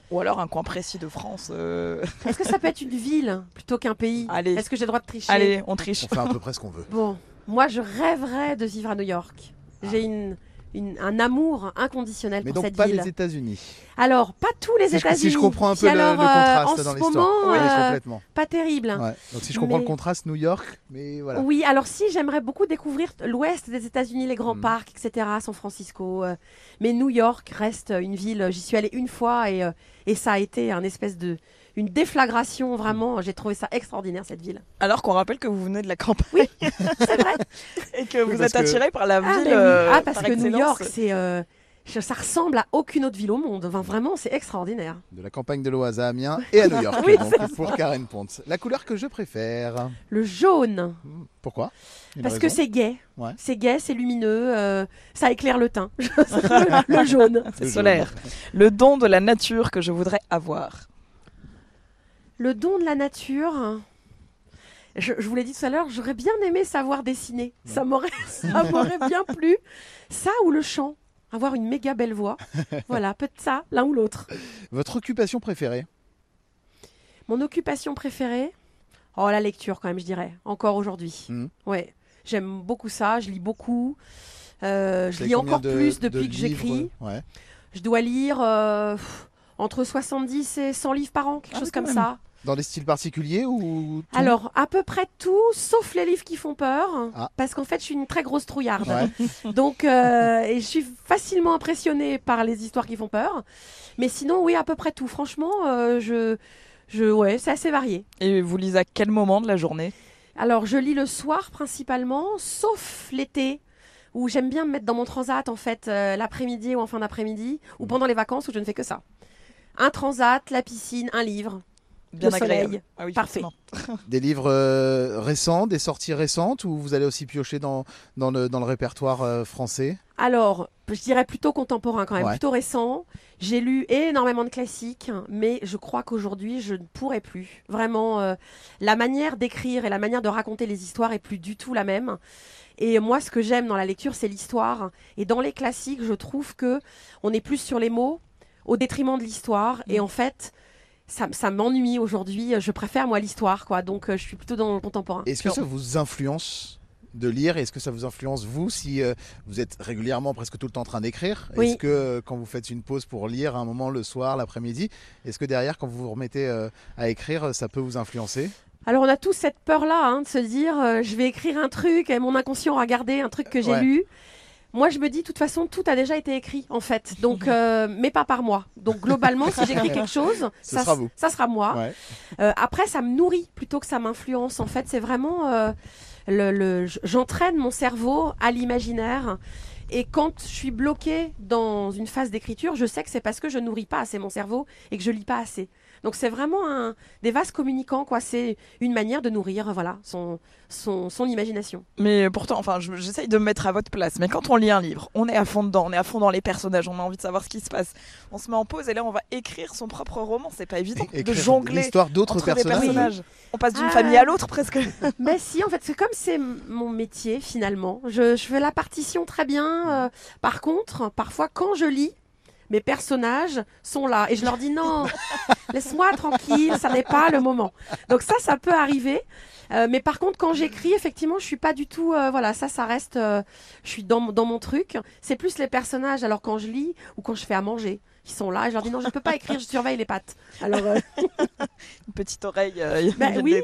Ou alors un coin précis de France. euh, Est-ce que ça peut être une ville plutôt qu'un pays? Allez. Est-ce que j'ai le droit de tricher? Allez, on triche. On fait à peu près ce qu'on veut. Bon, moi je rêverais de vivre à New York. J'ai une, une- un amour inconditionnel Mais pour donc cette pas ville. les États-Unis. Alors, pas tous les États-Unis. si je comprends un peu le, le alors, euh, contraste en dans l'histoire. Oui, euh, pas terrible. Ouais. Donc si je comprends Mais- le contraste, New York, mais voilà. Oui, alors si, j'aimerais beaucoup découvrir l'ouest des États-Unis, les grands Mhm. parcs, etc., San Francisco. euh, mais New York reste une ville, j'y suis allée une fois et, et ça a été un espèce de. Une déflagration, vraiment. J'ai trouvé ça extraordinaire, cette ville. Alors qu'on rappelle que vous venez de la campagne. C'est vrai. Et que vous êtes que- attiré par la Ah, ville. oui. euh, Ah, parce par que New. York, c'est. euh, je- ça ressemble à aucune autre ville au monde. Enfin, vraiment, c'est extraordinaire. De la campagne de l'Oise à Amiens et à New York. Oui, donc, pour Karen Ponce. La couleur que je préfère. Le jaune. Pourquoi? Une Parce que c'est gai. Ouais. C'est gai, c'est lumineux, euh, ça éclaire le teint. le, le jaune. C'est solaire. Le don de la nature que je voudrais avoir. Le don de la nature. Je, je vous l'ai dit tout à l'heure, j'aurais bien aimé savoir dessiner. Ça m'aurait, ça m'aurait bien plu. Ça ou le chant. Avoir une méga belle voix. Voilà, peut-être ça, l'un ou l'autre. Votre occupation préférée? Mon occupation préférée? Oh, la lecture, quand même, je dirais. Encore aujourd'hui. Ouais. J'aime beaucoup ça, je lis beaucoup. Euh, je lis encore de- plus de depuis que j'écris. Ouais. Je dois lire euh, entre 70 et 100 livres par an, quelque Ah, chose comme même. ça. Dans des styles particuliers ou tout Alors, à peu près tout, sauf les livres qui font peur, Ah. parce qu'en fait, je suis une très grosse trouillarde. Ouais. Donc, euh, et je suis facilement impressionnée par les histoires qui font peur. Mais sinon, oui, à peu près tout. Franchement, euh, je, je, ouais, c'est assez varié. Et vous lisez à quel moment de la journée? Alors, je lis le soir principalement, sauf l'été, où j'aime bien me mettre dans mon transat, en fait, euh, l'après-midi ou en fin d'après-midi, ou Mmh. pendant les vacances où je ne fais que ça. Un transat, la piscine, un livre. Bien le agréable. soleil. Ah oui, Parfait. Des livres euh, récents, des sorties récentes ou vous allez aussi piocher dans, dans, le, dans le répertoire euh, français? Alors, je dirais plutôt contemporain quand même, Ouais. plutôt récent. J'ai lu énormément de classiques, mais je crois qu'aujourd'hui, je ne pourrais plus. Vraiment, euh, la manière d'écrire et la manière de raconter les histoires est plus du tout la même. Et moi, ce que j'aime dans la lecture, c'est l'histoire. Et dans les classiques, je trouve que on est plus sur les mots au détriment de l'histoire. Et en fait, ça, ça m'ennuie aujourd'hui. Je préfère moi l'histoire, quoi. Donc, euh, je suis plutôt dans le contemporain. Est-ce que ça vous influence de lire? Est-ce que ça vous influence vous si euh, vous êtes régulièrement presque tout le temps en train d'écrire? Oui. Est-ce que euh, quand vous faites une pause pour lire un moment le soir, l'après-midi, est-ce que derrière quand vous vous remettez euh, à écrire, ça peut vous influencer? Alors on a tous cette peur-là hein, de se dire je vais écrire un truc et mon inconscient aura gardé un truc que j'ai Ouais. lu. Moi je me dis de toute façon tout a déjà été écrit en fait, donc euh, mais pas par moi. Donc globalement si j'écris quelque chose, ça sera vous. ça sera moi. Ouais. Euh, après ça me nourrit plutôt que ça m'influence. En fait c'est vraiment euh, le, j'entraîne mon cerveau à l'imaginaire. Et quand je suis bloquée dans une phase d'écriture, je sais que c'est parce que je nourris pas assez mon cerveau et que je lis pas assez. Donc c'est vraiment un, des vases communicants, quoi. C'est une manière de nourrir, voilà, son, son, son imagination. Mais pourtant, enfin, je- j'essaye de me mettre à votre place. Mais quand on lit un livre, on est à fond dedans, on est à fond dans les personnages, on a envie de savoir ce qui se passe. On se met en pause et là, on va écrire son propre roman. C'est pas évident de jongler l'histoire d'autres personnages. personnages. On passe d'une Ah. famille à l'autre presque. Mais si, en fait, c'est comme c'est mon métier finalement. Je, je fais la partition très bien. euh, par contre, parfois, quand je lis, mes personnages sont là et je leur dis non, laisse-moi tranquille, ça n'est pas le moment. Donc ça, ça peut arriver. Euh, mais par contre, quand j'écris, effectivement, je suis pas du tout. euh, voilà, ça, ça reste. euh, je suis dans, dans mon truc. C'est plus les personnages. Alors quand je lis ou quand je fais à manger, ils sont là et je leur dis non, je peux pas écrire, je surveille les pattes. Alors euh, Une petite oreille. euh, Bah oui.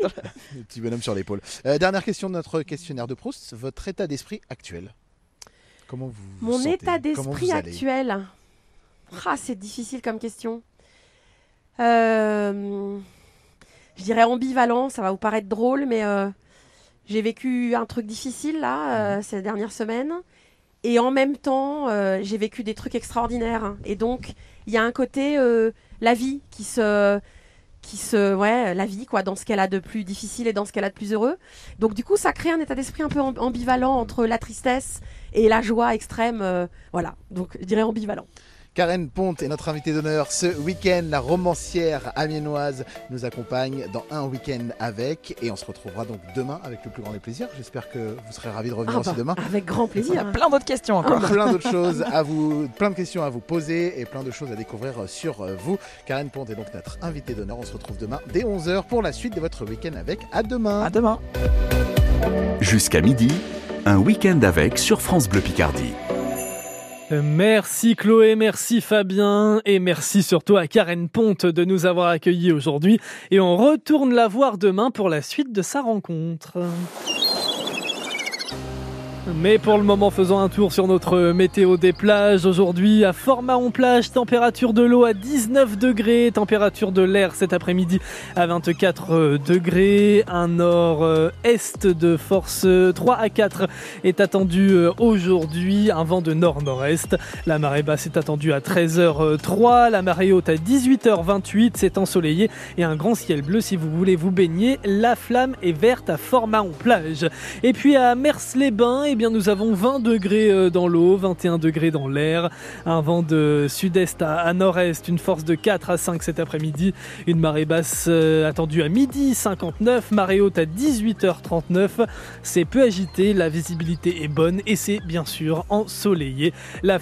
Le petit bonhomme sur l'épaule. Euh, dernière question de notre questionnaire de Proust. Votre état d'esprit actuel Comment vous vous Mon sentez état Comment d'esprit actuel. Ah, c'est difficile comme question. Euh, je dirais ambivalent, ça va vous paraître drôle, mais euh, j'ai vécu un truc difficile là, euh, ces dernières semaines. Et en même temps, j'ai vécu des trucs extraordinaires. hein. Et donc, il y a un côté, euh, la vie qui se. Qui se, ouais, la vie, quoi, dans ce qu'elle a de plus difficile et dans ce qu'elle a de plus heureux. Donc, du coup, ça crée un état d'esprit un peu amb- ambivalent entre la tristesse et la joie extrême. euh, voilà. Donc, je dirais ambivalent. Karen Ponte est notre invitée d'honneur ce week-end. La romancière amiénoise nous accompagne dans un week-end avec. Et on se retrouvera donc demain avec le plus grand des plaisirs. J'espère que vous serez ravis de revenir Ah aussi bah, demain. Avec grand plaisir. Il y a plein d'autres questions encore. plein d'autres choses à vous, plein de questions à vous poser et plein de choses à découvrir sur vous. Karen Ponte est donc notre invitée d'honneur. On se retrouve demain dès 11h pour la suite de votre week-end avec. À demain. À demain. Jusqu'à midi, un week-end avec sur France Bleu Picardie. Merci Chloé, merci Fabien et merci surtout à Karen Ponte de nous avoir accueillis aujourd'hui et on retourne la voir demain pour la suite de sa rencontre. Mais pour le moment, faisons un tour sur notre météo des plages. Aujourd'hui, à Fort-Mahon-Plage, température de l'eau à 19 degrés, température de l'air cet après-midi à 24 degrés. Un nord-est de force 3 à 4 est attendu euh, aujourd'hui. Un vent de nord-nord-est. La marée basse est attendue à 13h03. La marée haute à 18h28. C'est ensoleillé et un grand ciel bleu si vous voulez vous baigner. La flamme est verte à Fort-Mahon-Plage. Et puis à Mers-les-Bains, eh bien nous avons 20 degrés euh, dans l'eau, 21 degrés dans l'air, un vent de sud-est à, nord-est, une force de 4 à 5 cet après-midi, une marée basse euh, attendue à midi 59, marée haute à 18h39. C'est peu agité, la visibilité est bonne et c'est bien sûr ensoleillé. La